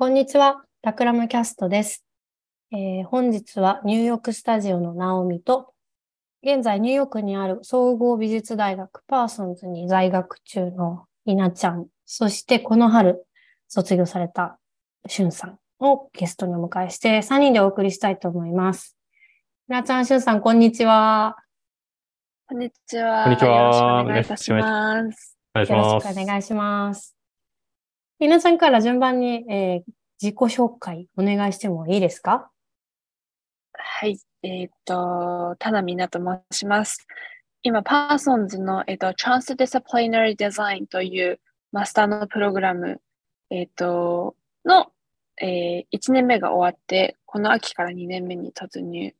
こんにちは、タクラムキャストです。えー本日はニューヨークスタジオのナオミと、現在ニューヨークにある総合美術大学パーソンズに在学中の稲ちゃん、そしてこの春卒業されたしゅんさんをゲストにお迎えして3人でお送りしたいと思います。稲ちゃん、しゅんさん、こんにちは。こんにちは。こんにちはよろしくお願いいたします。よろます。しくお願いします。稲ちゃんから順番に、えー自己紹介お願いしてもいいですか？はい。えっ、と、田名美奈と申します。今、パーソンズの、えっと Transdisciplinary Design というマスターのプログラム、えっ、と、の、え1年目が終わって、この秋から2年目に突入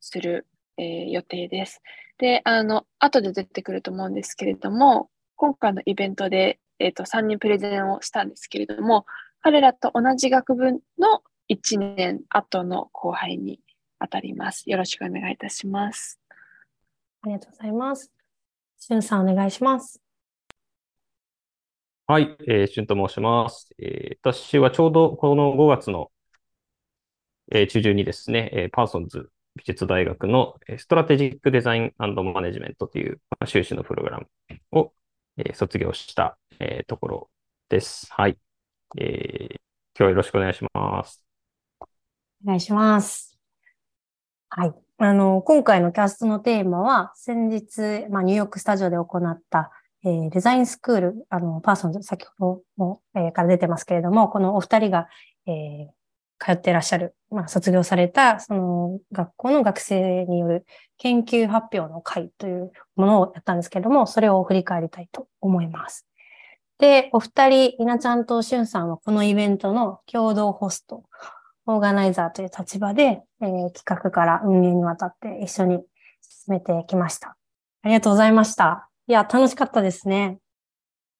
する、えー予定です。で、あの、後で出てくると思うんですけれども、今回のイベントで、えっ、と、3人プレゼンをしたんですけれども、彼らと同じ学部の1年後の後輩に当たります。よろしくお願いいたします。ありがとうございます。しゅんさん、お願いします。はい、えー、しゅんと申します。えー私はちょうどこの5月の、えー中旬にですね、えーパーソンズ美術大学のえーストラテジックデザインマネジメントというまあ修士のプログラムを、えー卒業した、えーところです。はい。えー今日はよろしくお願いします。お願いします。はい。あの、今回のキャストのテーマは、先日、まあ、ニューヨークスタジオで行った、えーデザインスクール、あの、パーソンズ、先ほども、えーから出てますけれども、このお二人が、えー通っていらっしゃる、まあ、卒業された、その学校の学生による研究発表の会というものをやったんですけれども、それを振り返りたいと思います。で、お二人、稲ちゃんとしゅんさんはこのイベントの共同ホスト、オーガナイザーという立場で、えー企画から運営にわたって一緒に進めてきました。ありがとうございました。いや、楽しかったですね。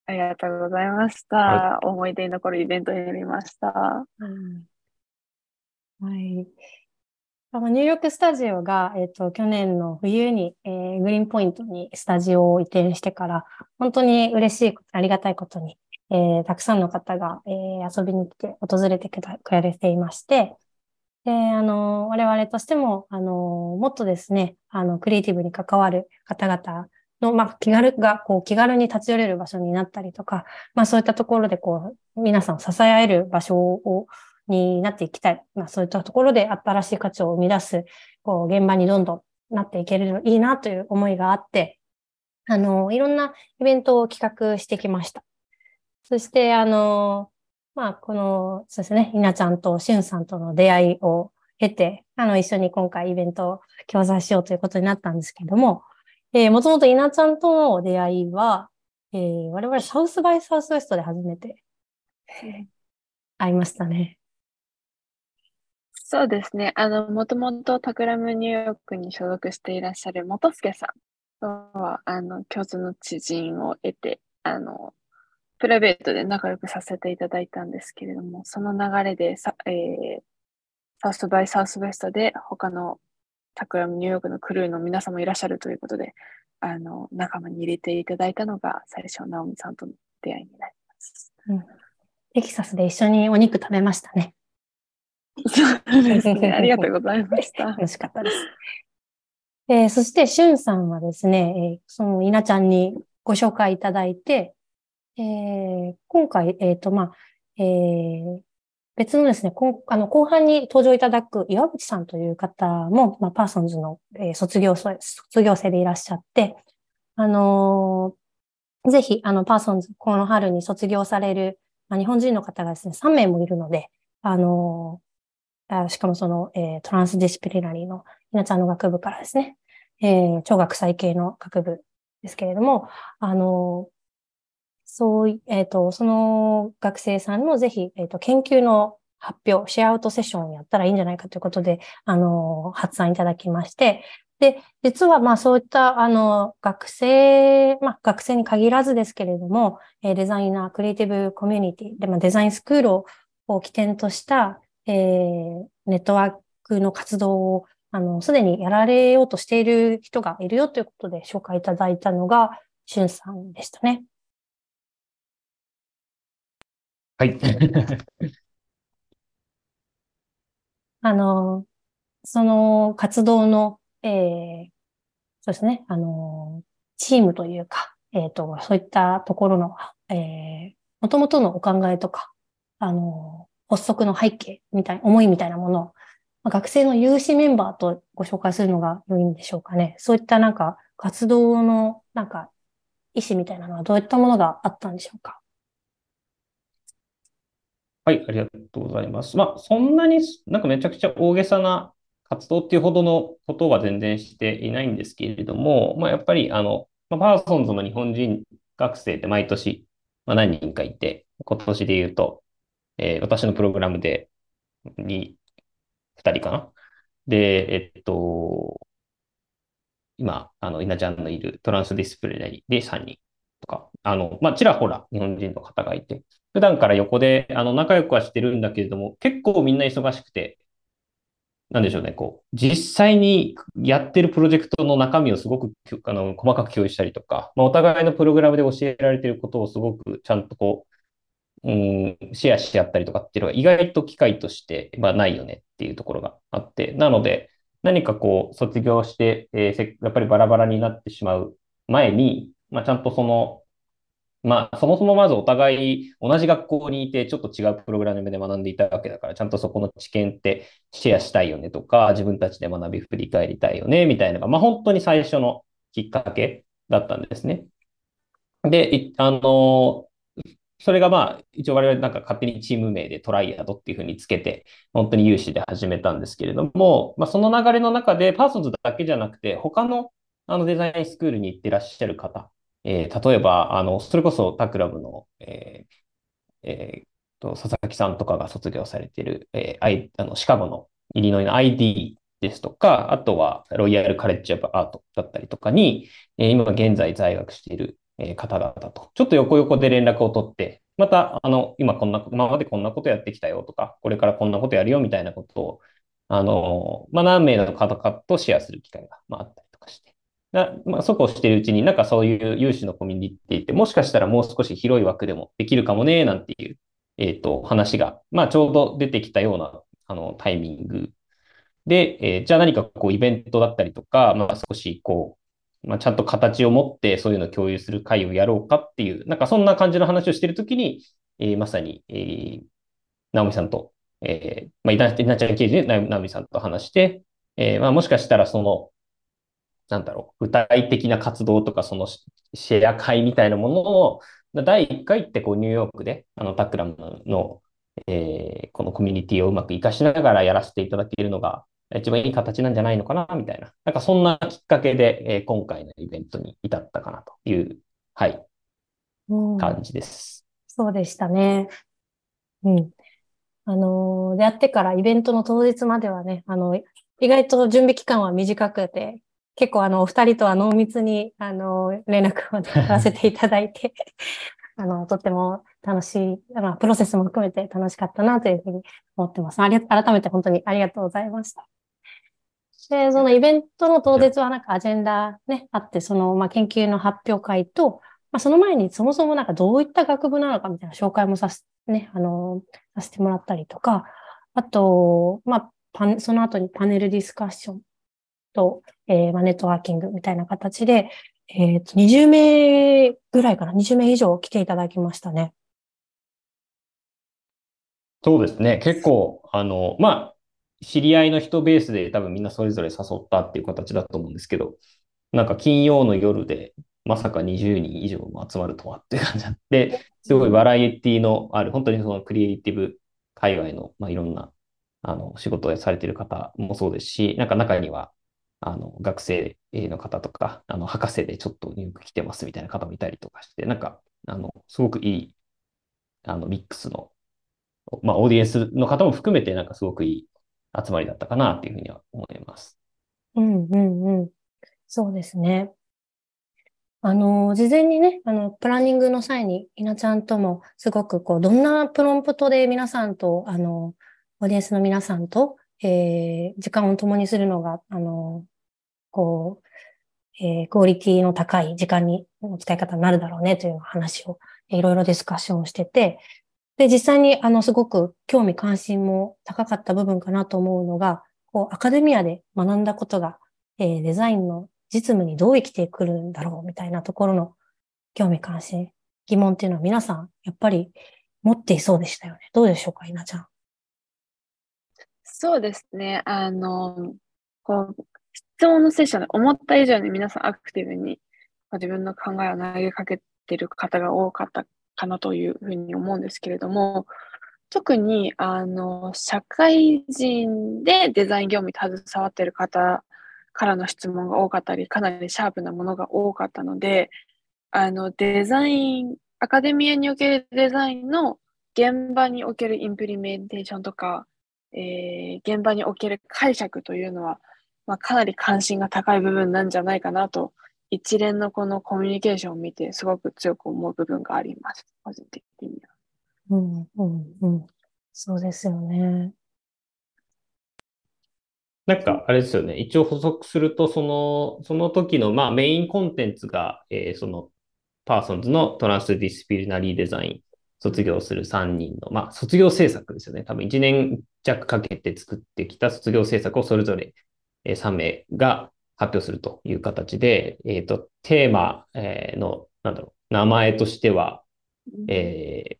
ありがとうございました。は思い出に残るイベントになりました。はい。ニューヨークスタジオが、えっ、と、去年の冬に、えーグリーンポイントにスタジオを移転してから、本当に嬉しい、ありがたいことに、えーたくさんの方が、え遊びに来て、訪れてくだくれていまして、で、あの、我々としても、あの、もっとですね、あの、クリエイティブに関わる方々の、まあ、気軽が、こう、気軽に立ち寄れる場所になったりとか、まあ、そういったところで、こう、皆さんを支え合える場所を、になっていきたい。まあ、そういったところで新しい価値を生み出す、こう、現場にどんどんなっていけるといいなという思いがあって、あの、いろんなイベントを企画してきました。そして、あの、まあ、この、そうですね、稲ちゃんとしゅんさんとの出会いを経て、あの、一緒に今回イベントを共催しようということになったんですけども、えーもともと稲ちゃんとの出会いは、えー我々サウスバイサウスウエストで初めて会いましたね。そうですね。あの、もともとタクラムニューヨークに所属していらっしゃる元助さんとは、あの、共通の知人を得て、あの、プライベートで仲良くさせていただいたんですけれども、その流れでさ、えーサウスバイサウスウェストで他のタクラムニューヨークのクルーの皆さんもいらっしゃるということで、あの、仲間に入れていただいたのが最初、ナオミさんとの出会いになります。うんテキサスで一緒にお肉食べましたね。そうですね。ありがとうございました。楽しかったです。えーそして、しゅんさんはですね、えーその稲ちゃんにご紹介いただいて、えー今回、えっ、と、まあ、えー別のですね、こんあの後半に登場いただく岩渕さんという方も、まあ、パーソンズの、えー卒業生、卒業生でいらっしゃって、あのーぜひ、あの、パーソンズ、この春に卒業される、まあ、日本人の方がですね、3名もいるので、あのーあしかもその、えー transdisciplinary の稲ちゃんの学部からですね、えー、超学際系の学部ですけれども、あの、そう、えっ、と、その学生さんのぜひ、えっ、と、研究の発表、 share out session をやったらいいんじゃないかということで、あの、発案いただきまして、で、実は、まあ、そういった、あの、学生、まあ、学生に限らずですけれども、えーデザイナー、クリエイティブコミュニティで、まあ、デザインスクールを起点とした、えーネットワークの活動を、あの、すでにやられようとしている人がいるよということで紹介いただいたのが、しゅんさんでしたね。はい。あの、その活動の、えー、そうですね、あの、チームというか、えっ、ー、と、そういったところの、えー、もともとのお考えとか、あの、発足の背景みたいな、思いみたいなものを、学生の有志メンバーとご紹介するのが良いんでしょうかね。そういったなんか活動のなんか意思みたいなのはどういったものがあったんでしょうか？はい、ありがとうございます。まあ、そんなになんかめちゃくちゃ大げさな活動っていうほどのことは全然していないんですけれども、まあ、やっぱりあの、まあ、パーソンズの日本人学生って毎年、まあ、何人かいて、今年で言うと、えー、私のプログラムでに2人かな？で、えっと、今、あの、稲ちゃんのいるトランスディスプレイで3人とか、あの、まあ、ちらほら日本人の方がいて、普段から横で、あの、仲良くはしてるんだけれども、結構みんな忙しくて、なんでしょうね、こう、実際にやってるプロジェクトの中身をすごくあの細かく共有したりとか、まあ、お互いのプログラムで教えられてることをすごくちゃんとこう、うん、シェアし合ったりとかっていうのが意外と機会として、まあ、ないよねっていうところがあって、なので、何かこう、卒業して、えー、やっぱりバラバラになってしまう前に、まあ、ちゃんとその、まあ、そもそもまずお互い同じ学校にいて、ちょっと違うプログラムで学んでいたわけだから、ちゃんとそこの知見ってシェアしたいよねとか、自分たちで学び振り返りたいよね、みたいなのが、まあ、本当に最初のきっかけだったんですね。で、あの、それがまあ、一応我々なんか勝手にチーム名でトライアドっていうふうにつけて、本当に有志で始めたんですけれども、まあ、その流れの中でパーソンズだけじゃなくて、他のあのデザインスクールに行ってらっしゃる方、えー、例えば、あの、それこそタクラムの、えーえー、と佐々木さんとかが卒業されている、えー、あのシカゴのイリノイの ID ですとか、あとはロイヤルカレッジオブアートだったりとかに、えー、今現在在学している方々と、ちょっと横横で連絡を取って、また、あの、今こんな、今までこんなことやってきたよとか、これからこんなことやるよみたいなことを、あの、まあ、何名の方かとシェアする機会が、まあ、ったりとかして。だまあ、そこをしているうちに、なんかそういう有志のコミュニティって、もしかしたらもう少し広い枠でもできるかもね、なんていう、えっ、ー、と、話が、まあ、ちょうど出てきたような、あの、タイミングで、えー、じゃあ何かこう、イベントだったりとか、まあ、少しこう、まあ、ちゃんと形を持ってそういうのを共有する会をやろうかっていう、なんかそんな感じの話をしてるときに、えー、まさに、えー、直美さんと、えー、まあ、いな、いなちゃん刑事で直美さんと話して、えー、まあ、もしかしたらその、なんだろう、具体的な活動とか、そのシェア会みたいなものを、第1回ってこうニューヨークで、あのタクラムの、えー、このコミュニティをうまく活かしながらやらせていただけるのが、一番いい形なんじゃないのかな、みたいな。なんかそんなきっかけで、えー、今回のイベントに至ったかなという、はい、うん、感じです。そうでしたね。うん。あのー、出会ってからイベントの当日まではね、あの、意外と準備期間は短くて、結構あの、お二人とは濃密に、あの、連絡を取らせていただいて あの、とっても楽しい、まあ、プロセスも含めて楽しかったなというふうに思ってます。あり改めて本当にありがとうございました。で、そのイベントの当日はなんかアジェンダね、あって、その、まあ、研究の発表会と、まあ、その前にそもそもなんかどういった学部なのかみたいな紹介もさせ、ね、あの、させてもらったりとか、あと、まあ、パン、その後にパネルディスカッションと、えー、まあ、ネットワーキングみたいな形で、えっ、ー、と、20名ぐらいかな、20名以上来ていただきましたね。そうですね。結構、あの、まあ、知り合いの人ベースで多分みんなそれぞれ誘ったっていう形だと思うんですけど、なんか金曜の夜でまさか20人以上も集まるとはっていう感じでで、すごいバラエティのある、本当にそのクリエイティブ海外の、まあ、いろんなあの仕事をされている方もそうですし、なんか中にはあの学生の方とか、あの博士でちょっと入学来てますみたいな方もいたりとかして、なんかあのすごくいいあのミックスの、まあ、オーディエンスの方も含めて、なんかすごくいい集まりだったかなっていうふうには思います。うんうんうん。そうですね。あの、事前にね、あの、プランニングの際に、稲ちゃんとも、すごくこう、どんなプロンプトで皆さんと、あの、オーディエンスの皆さんと、えー、時間を共にするのが、あの、こう、えー、クオリティの高い時間に、の使い方になるだろうね、という話を、いろいろディスカッションをしてて、で、実際に、あの、すごく興味関心も高かった部分かなと思うのが、こう、アカデミアで学んだことが、えー、デザインの実務にどう生きてくるんだろうみたいなところの興味関心、疑問っていうのは皆さん、やっぱり持っていそうでしたよね。どうでしょうか、稲ちゃん。そうですね。あの、こう、質問のセッションで思った以上に皆さんアクティブに自分の考えを投げかけてる方が多かったかなというふうに思うんですけれども、特に、あの、社会人でデザイン業務に携わっている方からの質問が多かったり、かなりシャープなものが多かったので、あの、デザイン、アカデミアにおけるデザインの現場におけるインプリメンテーションとか、えー、現場における解釈というのは、まあ、かなり関心が高い部分なんじゃないかなと、一連のこのコミュニケーションを見てすごく強く思う部分があります。個人的には。うん、うん、うん。そうですよね。なんか、あれですよね。一応補足すると、その、その時の、まあ、メインコンテンツが、えー、その、パーソンズのトランスディスピリナリーデザイン卒業する3人の、まあ、卒業制作ですよね。多分1年弱かけて作ってきた卒業制作をそれぞれ3名が発表するという形で、えっ、ー、と、テーマの、なんだろう、名前としては、えー、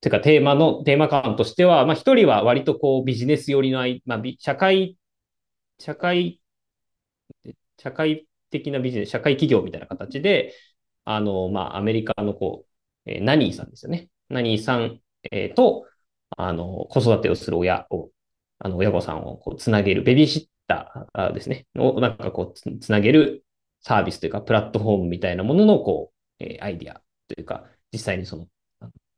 てかテーマの、テーマ感としては、まあ一人は割とこうビジネス寄りの、まあ、社会、社会、社会的なビジネス、社会企業みたいな形で、あの、まあアメリカのこう、えー、ナニーさんですよね。ナニーさん、えー、と、あの、子育てをする親を、あの、親御さんをこうつなげる、ベビーシッターですね、をなんかこうつ、なげるサービスというか、プラットフォームみたいなものの、こう、えー、アイディアというか、実際にその、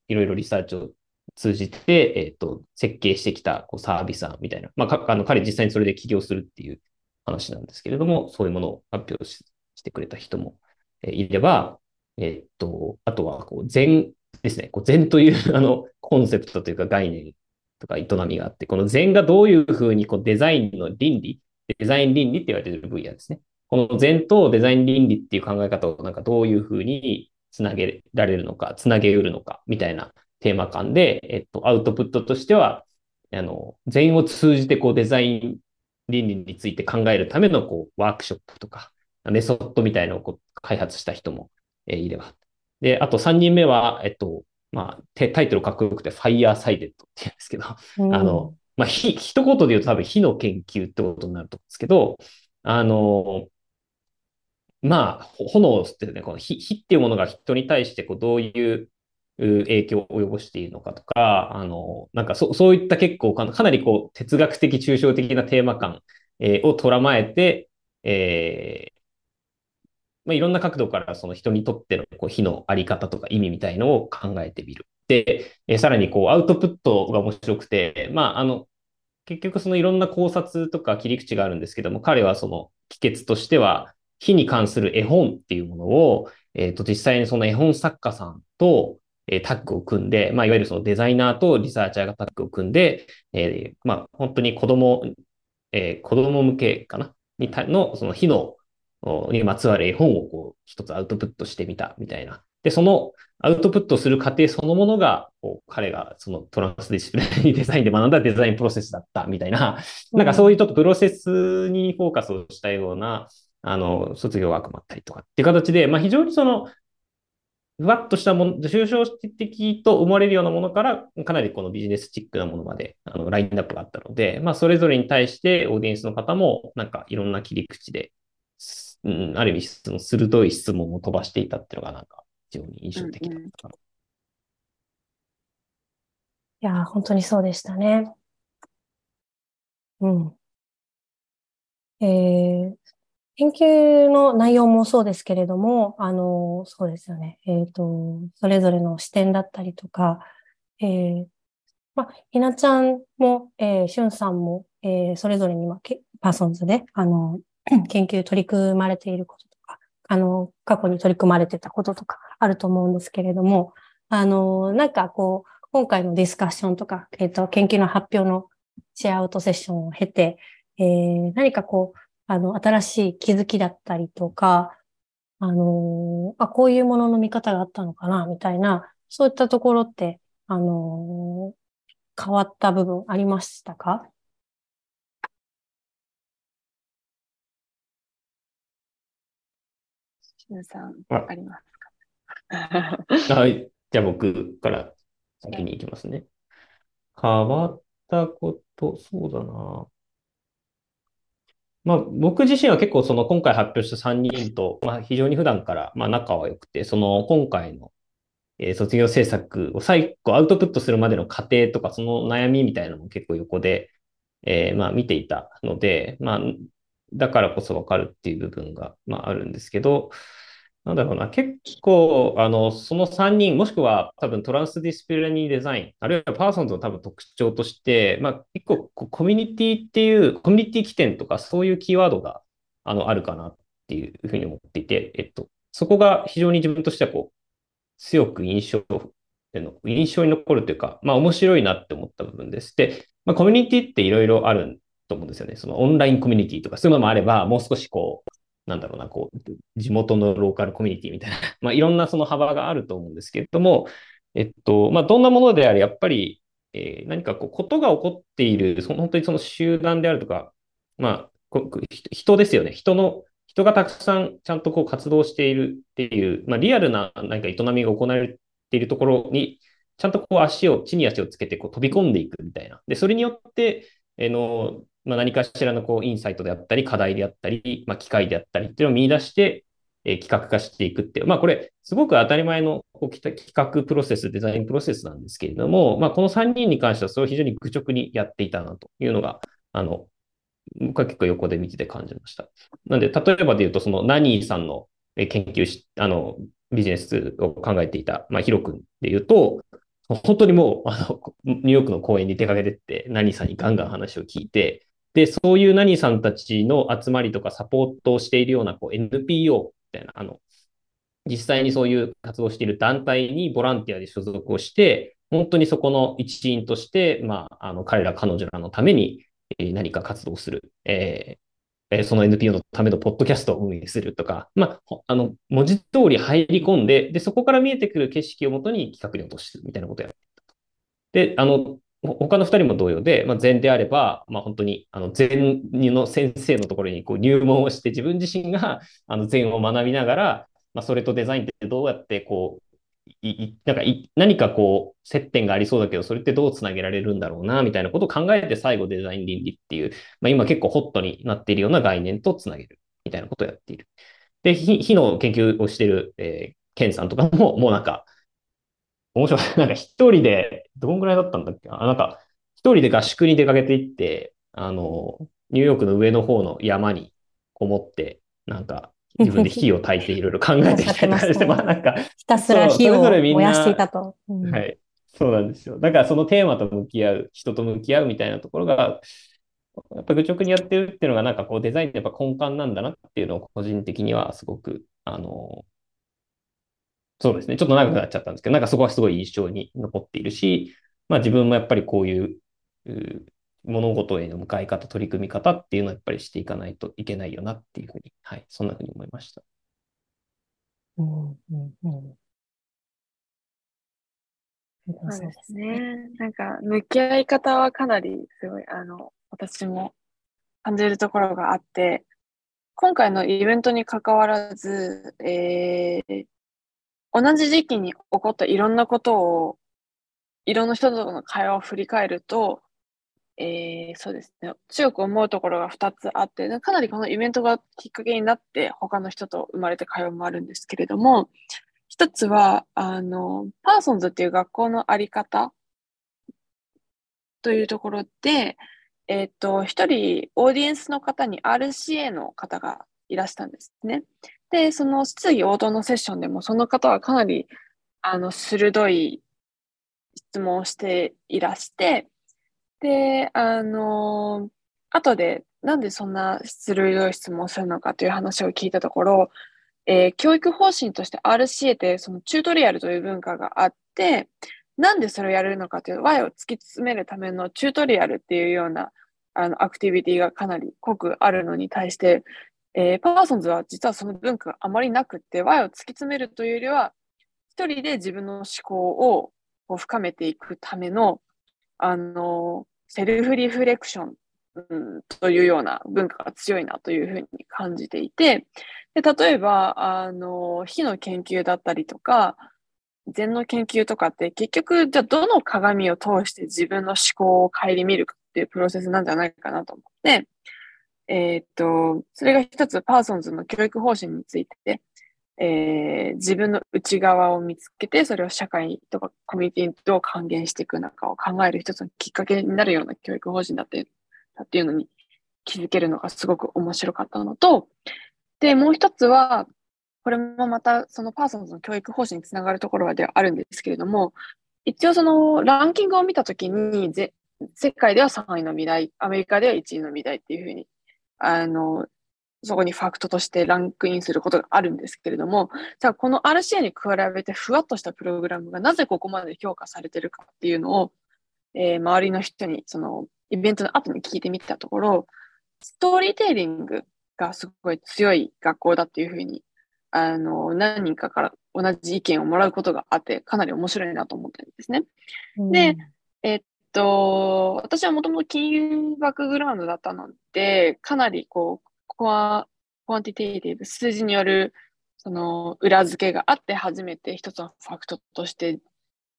いろいろリサーチを通じて、えっ、ー、と、設計してきたこうサービス案みたいな。まあ、あの彼実際にそれで起業するっていう話なんですけれども、そういうものを発表してくれた人も、えいれば、えっ、ー、と、あとは、こう、禅ですね。こう禅というあの、コンセプトというか概念とか営みがあって、この禅がどういうふうにこうデザインの倫理、デザイン倫理って言われている分野ですね。この禅とデザイン倫理っていう考え方をなんかどういうふうにつなげられるのか、つなげうるのか、みたいなテーマ感で、えっと、アウトプットとしては、あの、全員を通じてこうデザイン倫理について考えるためのこうワークショップとか、メソッドみたいなのをこう開発した人も、えー、いれば。で、あと3人目は、えっと、まあ、タイトルかっこよくて、ファイヤーサイデットって言うんですけど、うん、あの、まあ、ひ、一言で言うと多分火の研究ってことになると思うんですけど、あの、まあ、炎ってね、この火火っていうものが人に対してこうどういう影響を及ぼしているのかとか、あの、なんかそそういった結構かなりこう哲学的、抽象的なテーマ感、えー、を捉まえて、えー、まあ、いろんな角度からその人にとってのこう火のあり方とか意味みたいのを考えてみる。え、さらにこうアウトプットが面白くて、まあ、あの、結局そのいろんな考察とか切り口があるんですけども、彼はその帰結としては、火に関する絵本っていうものを、え、ー、と、実際にその絵本作家さんと、え、タッグを組んで、まあ、いわゆるそのデザイナーとリサーチャーがタッグを組んで、えー、まあ、本当に子供、えー、子供向けかな？にたの、その火の、にまつわる絵本を、一つアウトプットしてみたみたいな。で、そのアウトプットする過程そのものが、こう彼がそのトランスディスプレイデザインで学んだデザインプロセスだったみたいな、なんかそういうちょっとプロセスにフォーカスをしたような、あの、卒業ワークもあったりとかっていう形で、まあ非常にその、ふわっとしたもの、抽象的と思われるようなものから、かなりこのビジネスチックなものまで、あの、ラインナップがあったので、まあそれぞれに対してオーディエンスの方も、なんかいろんな切り口で、うん、ある意味、その鋭い質問を飛ばしていたっていうのが、なんか非常に印象的だったかな。いや、本当にそうでしたね。うん。えー、研究の内容もそうですけれども、あの、そうですよね。えっ、ー、と、それぞれの視点だったりとか、えー、まあ、ひなちゃんも、えー、しゅんさんも、えー、それぞれに、まあ、パーソンズで、あの、研究取り組まれていることあの、過去に取り組まれてたこととかあると思うんですけれども、あの、なんかこう、今回のディスカッションとか、えっ、ー、と、研究の発表のシェアアウトセッションを経て、えー、何かこう、あの、新しい気づきだったりとか、あのあ、こういうものの見方があったのかな、みたいな、そういったところって、あの変わった部分ありましたか？しゅんさん、あありますか？はい。じゃあ僕から先に行きますね。変わったこと、そうだな。まあ僕自身は結構その今回発表した3人と、まあ非常に普段からまあ仲は良くて、その今回のえー卒業制作を最後アウトプットするまでの過程とかその悩みみたいなのも結構横で、えーまあ見ていたので、まあだからこそわかるっていう部分がまああるんですけど、なんだろうな、結構、あの、その3人、もしくは多分トランスディスプレイデザイン、あるいはパーソンズの多分特徴として、まあ、結構コミュニティっていう、コミュニティ起点とかそういうキーワードが、あの、あるかなっていうふうに思っていて、えっと、そこが非常に自分としてはこう、強く印象、印象に残るというか、まあ面白いなって思った部分です。で、まあコミュニティっていろいろあるんと思うんですよね。そのオンラインコミュニティとか、そういうのもあれば、もう少しこう、なんだろうな、こう、地元のローカルコミュニティみたいな、まあいろんなその幅があると思うんですけれども、えっと、まあどんなものであれ、やっぱり、えー何かこう、ことが起こっている、その本当にその集団であるとか、まあ、人ですよね。人の、人がたくさんちゃんとこう活動しているっていう、まあリアルな何か営みが行われているところに、ちゃんとこう足を、地に足をつけてこう飛び込んでいくみたいな。で、それによって、えの、まあ、何かしらのこうインサイトであったり、課題であったり、まあ、機械であったりっていうのを見出して、えー企画化していくっていう。まあ、これ、すごく当たり前のこう企画プロセス、デザインプロセスなんですけれども、まあ、この3人に関してはそれを非常に愚直にやっていたなというのが、あの、僕は結構横で見てて感じました。なんで、例えばで言うと、そのナニーさんの研究し、あの、ビジネスを考えていた、まあ、ヒロ君で言うと、本当にもう、あの、ニューヨークの公園に出かけてって、ナニーさんにガンガン話を聞いて、で、そういうナニーさんたちの集まりとかサポートをしているようなこう NPO みたいな、あの、実際にそういう活動している団体にボランティアで所属をして、本当にそこの一員として、まあ、あの、彼ら彼女らのために、え何か活動する。えーその NPO のためのポッドキャストを運営するとか、まあ、あの、文字通り入り込んで、で、そこから見えてくる景色をもとに企画に落とすみたいなことをやってたと。で、あの、他の二人も同様で、まあ、禅であれば、まあ、本当に、あの、禅の先生のところにこう入門をして、自分自身が、あの、禅を学びながら、まあ、それとデザインってどうやって、こう、いなんかい何かこう、接点がありそうだけど、それってどうつなげられるんだろうな、みたいなことを考えて、最後デザイン倫理っていう、まあ、今結構ホットになっているような概念とつなげる、みたいなことをやっている。で、火火の研究をしている、えーケンさんとかも、もうなんか、面白い。なんか一人で、どんぐらいだったんだっけあ、なんか、一人で合宿に出かけていって、あの、ニューヨークの上の方の山にこもって、なんか、自分で火を焚いていろいろ考えてきたりとか して、まあなんか、ひたすら火を燃やしていたと。うんはい。そうなんですよ。だからそのテーマと向き合う、人と向き合うみたいなところが、やっぱ愚直にやってるっていうのがなんかこうデザインってやっぱ根幹なんだなっていうのを個人的にはすごく、あの、そうですね。ちょっと長くなっちゃったんですけど、なんかそこはすごい印象に残っているし、まあ自分もやっぱりこういう、う物事への向かい方、取り組み方っていうのはやっぱりしていかないといけないよなっていうふうに、はい、そんなふうに思いました。うんうんうんそうですね。なんか、向き合い方はかなりすごい、あの、私も感じるところがあって、今回のイベントに関わらず、えー同じ時期に起こったいろんなことを、いろんな人との会話を振り返ると、えーそうですね、強く思うところが2つあって、かなりこのイベントがきっかけになって、他の人と生まれて会話もあるんですけれども、一つは、あの、パーソンズっていう学校のあり方というところで、えっと、一人オーディエンスの方に RCA の方がいらしたんですね。で、その質疑応答のセッションでも、その方はかなり、あの、鋭い質問をしていらして、で、あの、後で、なんでそんな鋭い質問をするのかという話を聞いたところ、えー教育方針として RCA ってそのチュートリアルという文化があって、なんでそれをやるのかという Y を突き詰めるためのチュートリアルっていうようなあのアクティビティがかなり濃くあるのに対して、えーパーソンズは実はその文化があまりなくて Y を突き詰めるというよりは、一人で自分の思考をを深めていくための、あの、セルフリフレクション、うん、というような文化が強いなというふうに感じていて、で例えば、あの、火の研究だったりとか、禅の研究とかって結局、じゃあどの鏡を通して自分の思考を顧みるかっていうプロセスなんじゃないかなと思って、えー、っと、それが一つパーソンズの教育方針について、えー、自分の内側を見つけて、それを社会とかコミュニティにどう還元していくのかを考える一つのきっかけになるような教育方針だってだっていうのに気づけるのがすごく面白かったのと、で、もう一つは、これもまたそのパーソンズの教育方針につながるところではあるんですけれども、一応そのランキングを見たときに世界では3位の未来、アメリカでは1位の未来っていうふうに、あの、そこにファクトとしてランクインすることがあるんですけれども、じゃあこの RCA に比べてふわっとしたプログラムがなぜここまで評価されてるかっていうのを、えー、周りの人に、そのイベントの後に聞いてみたところ、ストーリーテイリングがすごい強い学校だっていうふうに、あの、何人かから同じ意見をもらうことがあって、かなり面白いなと思ったんですね。うん、で、えー、っと、私はもともと金融バックグラウンドだったので、かなりこう、コア、コアンティテイティブ、数字による、その、裏付けがあって初めて一つのファクトとして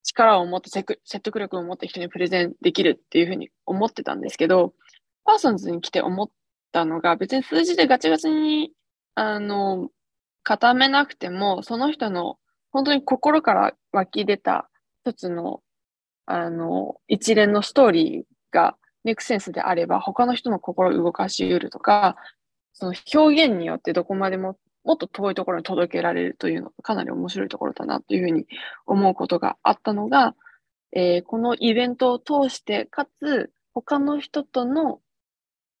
力を持って説得力を持って人にプレゼンできるっていうふうに思ってたんですけど、パーソンズに来て思ったのが、別に数字でガチガチに、あの、固めなくても、その人の本当に心から湧き出た一つの、あの、一連のストーリーがメイクセンスであれば、他の人の心を動かし得るとか、その表現によってどこまでももっと遠いところに届けられるというのがかなり面白いところだなというふうに思うことがあったのが、えー、このイベントを通して、かつ他の人との、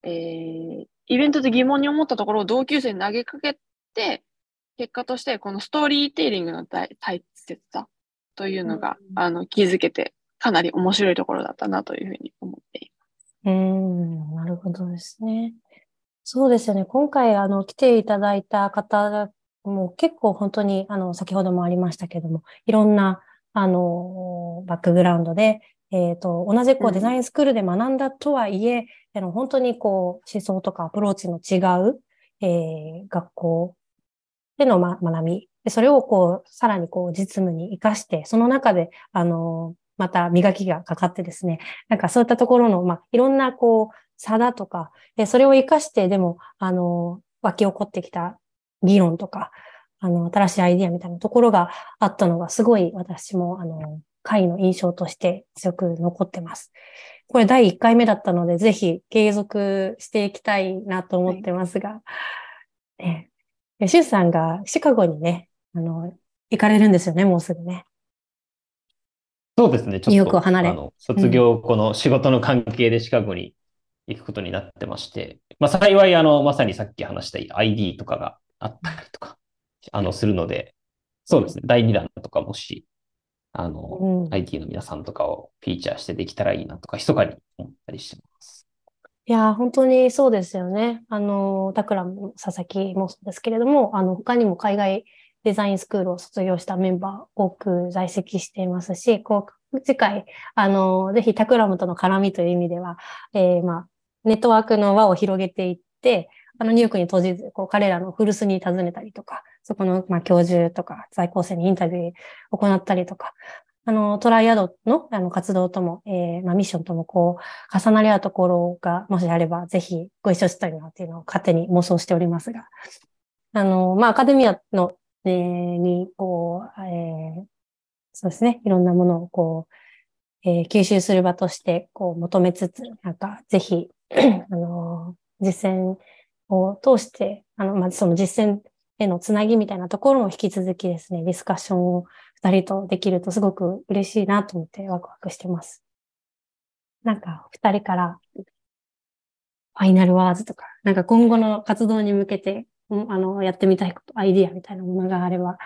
えー、イベントで疑問に思ったところを同級生に投げかけて、結果としてこのストーリーテイリングの大切さというのが、うん、あの気づけて、かなり面白いところだったなというふうに思っています。うん、なるほどですね。そうですよね。今回、あの、来ていただいた方も結構本当に、あの、先ほどもありましたけども、いろんな、あの、バックグラウンドで、えっ、ー、と、同じこうデザインスクールで学んだとはいえ、うん、あの本当にこう思想とかアプローチの違う、えー、学校での、ま、学びで、それをこう、さらにこう実務に活かして、その中で、あの、また磨きがかかってですね、なんかそういったところの、まあ、いろんなこう、差だとか、それを活かして、でも、あの、湧き起こってきた議論とか、あの、新しいアイディアみたいなところがあったのが、すごい私も、あの、会の印象として強く残ってます。これ第1回目だったので、ぜひ継続していきたいなと思ってますが、はい、ね、シュさんがシカゴにね、あの、行かれるんですよね、もうすぐね。そうですね、ちょっと、あの卒業後の仕事の関係でシカゴに行くことになってまして、まあ、幸い、あの、まさにさっき話した ID とかがあったりとか、あの、するので、そうですね、第2弾とかもし、あの、うん、IT の皆さんとかをフィーチャーしてできたらいいなとか、密かに思ったりしてます。いや、本当にそうですよね。あの、タクラム、佐々木もそうですけれども、あの、他にも海外デザインスクールを卒業したメンバー多く在籍していますし、こう、次回、あの、ぜひタクラムとの絡みという意味では、えー、まあ、ネットワークの輪を広げていって、あの、ニューヨークに閉じず、こう、彼らの古巣に訪ねたりとか、そこの、まあ、教授とか、在校生にインタビューを行ったりとか、あの、トライアドのあの活動とも、えー、まあ、ミッションともこう、重なり合うところが、もしあれば、ぜひご一緒したいなっていうのを勝手に妄想しておりますが、あの、まあ、アカデミアの、えー、に、こう、えー、そうですね、いろんなものをこう、えー、吸収する場として、こう、求めつつ、なんか、ぜひ、あの、実践を通して、あの、まずその実践へのつなぎみたいなところも引き続きですね、ディスカッションを二人とできるとすごく嬉しいなと思ってワクワクしてます。なんか、二人からファイナルワーズとか、なんか今後の活動に向けて、あの、やってみたいこと、アイディアみたいなものがあれば、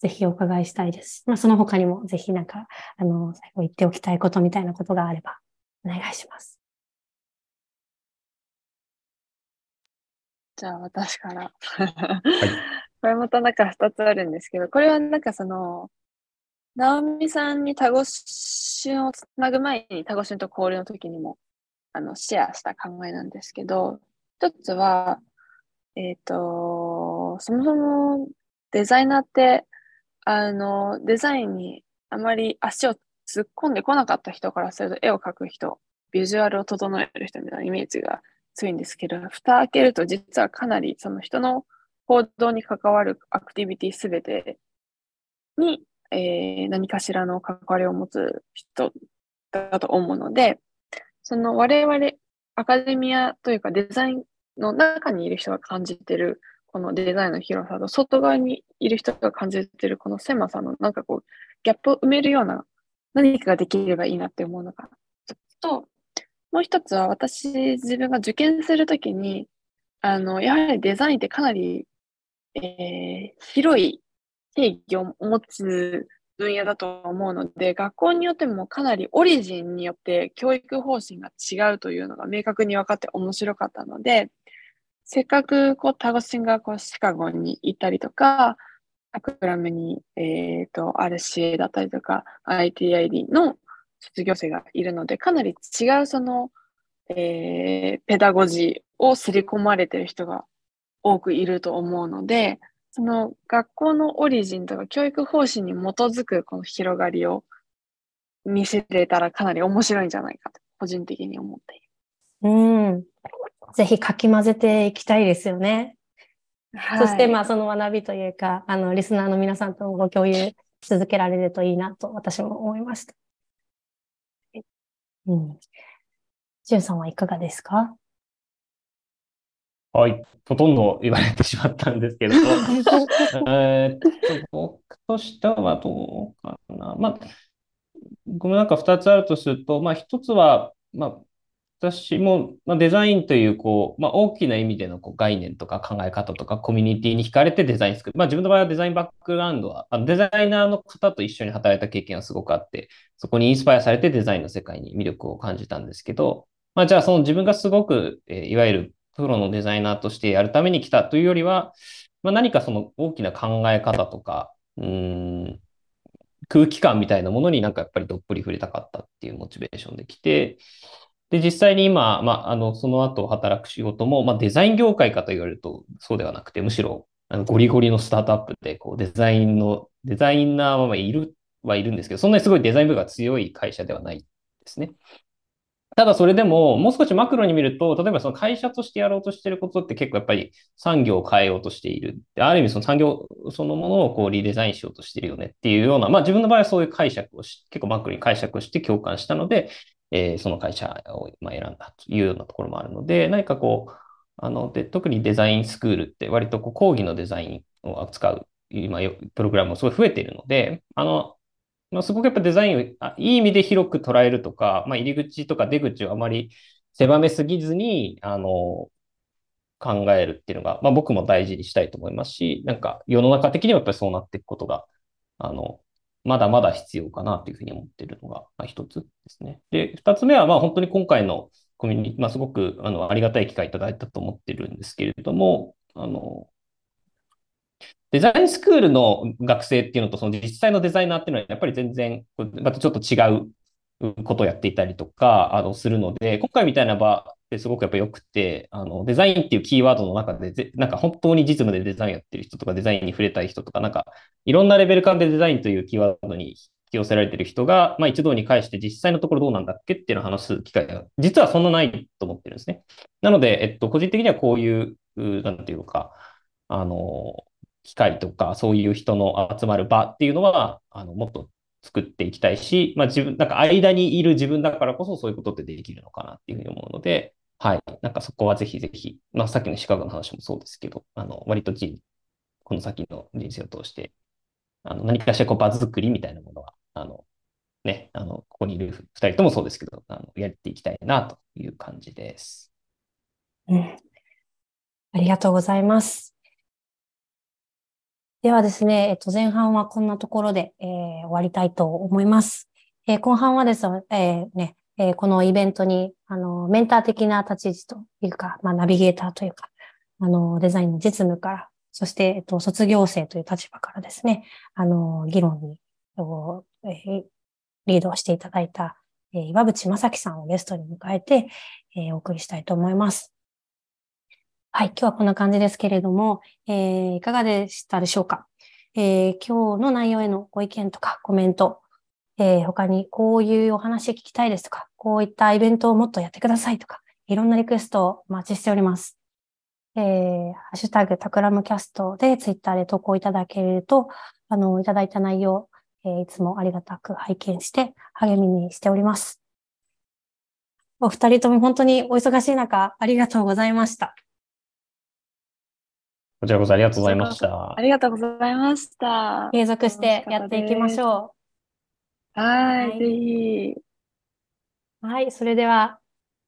ぜひお伺いしたいです。まあ、その他にもぜひなんか、あの、最後言っておきたいことみたいなことがあれば、お願いします。じゃあ私から。はい、これまたなんか2つあるんですけど、これはなんかその、ナオミさんにタゴシュンをつなぐ前にタゴシュンと交流の時にもあのシェアした考えなんですけど、一つは、えっ、ー、と、そもそもデザイナーって、あの、デザインにあまり足を突っ込んでこなかった人からすると絵を描く人、ビジュアルを整える人みたいなイメージが強いんですけど、蓋開けると実はかなりその人の行動に関わるアクティビティすべてに、えー、何かしらの関わりを持つ人だと思うので、その我々アカデミアというかデザインの中にいる人が感じてるこのデザインの広さと外側にいる人が感じてるこの狭さのなんかこうギャップを埋めるような何かができればいいなって思うのがと、もう一つは私自分が受験するときにあのやはりデザインってかなり、えー、広い定義を持つ分野だと思うので、学校によってもかなりオリジンによって教育方針が違うというのが明確に分かって面白かったので、せっかくこうタゴシンがこうシカゴに行ったりとか、アクラムに、え、ー、と、RCA だったりとか、ITID の卒業生がいるので、かなり違うその、えー、ペダゴジーを刷り込まれてる人が多くいると思うので、その学校のオリジンとか教育方針に基づくこの広がりを見せれたらかなり面白いんじゃないかと、個人的に思っている。うん。ぜひかき混ぜていきたいですよね。はい、そして、まあ、その学びというか、あの、リスナーの皆さんともご共有し続けられるといいなと私も思いました。うん。ジュンさんはいかがですか？はい。ほとんど言われてしまったんですけど、えっと、僕としてはどうかな。まあ、ごめんなんか2つあるとすると、まあ、1つは、まあ、私も、まあ、デザインという、こう、まあ、大きな意味でのこう概念とか考え方とかコミュニティに惹かれてデザイン作る。まあ、自分の場合はデザインバックグラウンドは、あのデザイナーの方と一緒に働いた経験はすごくあって、そこにインスパイアされてデザインの世界に魅力を感じたんですけど、まあ、じゃあその自分がすごく、えー、いわゆるプロのデザイナーとしてやるために来たというよりは、まあ、何かその大きな考え方とか、うん、空気感みたいなものになんかやっぱりどっぷり触れたかったっていうモチベーションで来て、で、実際に今、まあ、あの、その後働く仕事も、まあ、デザイン業界かと言われるとそうではなくて、むしろ、あのゴリゴリのスタートアップで、こう、デザインの、デザイナーはいる、はいるんですけど、そんなにすごいデザイン部が強い会社ではないですね。ただそれでも、もう少しマクロに見ると、例えばその会社としてやろうとしていることって結構やっぱり産業を変えようとしている。ある意味その産業そのものをこうリデザインしようとしているよねっていうような、まあ自分の場合はそういう解釈をし、結構マクロに解釈をして共感したので、えー、その会社をま選んだというようなところもあるので、何かこう、あので特にデザインスクールって割とこう講義のデザインを扱う今、プログラムもすごい増えているので、あの、まあ、すごくやっぱデザインをいい意味で広く捉えるとか、まあ、入り口とか出口をあまり狭めすぎずに、あの、考えるっていうのが、まあ、僕も大事にしたいと思いますし、なんか世の中的にはやっぱりそうなっていくことが、あの、まだまだ必要かなというふうに思っているのが、まあ、一つですね。で、二つ目は、まあ本当に今回のコミュニティ、まあすごくあのありがたい機会いただいたと思ってるんですけれども、あの、デザインスクールの学生っていうのと、その実際のデザイナーっていうのは、やっぱり全然、またちょっと違うことをやっていたりとか、あの、するので、今回みたいな場ってすごくやっぱ良くて、あの、デザインっていうキーワードの中で、なんか本当に実務でデザインやってる人とか、デザインに触れたい人とか、なんか、いろんなレベル感でデザインというキーワードに引き寄せられてる人が、まあ一堂に返して実際のところどうなんだっけっていうのを話す機会が、実はそんなないと思ってるんですね。なので、えっと、個人的にはこういう、なんていうか、あの、機会とか、そういう人の集まる場っていうのは、あの、もっと作っていきたいし、まあ自分、なんか間にいる自分だからこそそういうことってできるのかなっていうふうに思うので、はい。なんかそこはぜひぜひ、まあさっきのシカゴの話もそうですけど、あの、割と人、この先の人生を通して、あの、何かしらこう場作りみたいなものは、あの、ね、あの、ここにいる二人ともそうですけど、あの、やっていきたいなという感じです。うん。ありがとうございます。ではですね、えっと、前半はこんなところで、えー、終わりたいと思います。えー、後半はですね、えー、ね、えー、このイベントに、あの、メンター的な立ち位置というか、まあ、ナビゲーターというか、あの、デザインの実務から、そして、えっと、卒業生という立場からですね、あの、議論に、えーリードしていただいた、えー岩渕正樹さんをゲストに迎えて、えーお送りしたいと思います。はい、今日はこんな感じですけれども、えーいかがでしたでしょうか、えー今日の内容へのご意見とかコメント、えー他にこういうお話聞きたいですとか、こういったイベントをもっとやってくださいとか、いろんなリクエストをお待ちしております。えーハッシュタグタクラムキャストでツイッターで投稿いただけると、あの、いただいた内容、えーいつもありがたく拝見して励みにしております。お二人とも本当にお忙しい中、ありがとうございました。こちらこそありがとうございましたあ。りがとうございました。継続してやっていきましょははいい、ぜひ。う。はい、それでは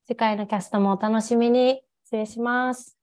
次回のキャストもお楽しみに。失礼します。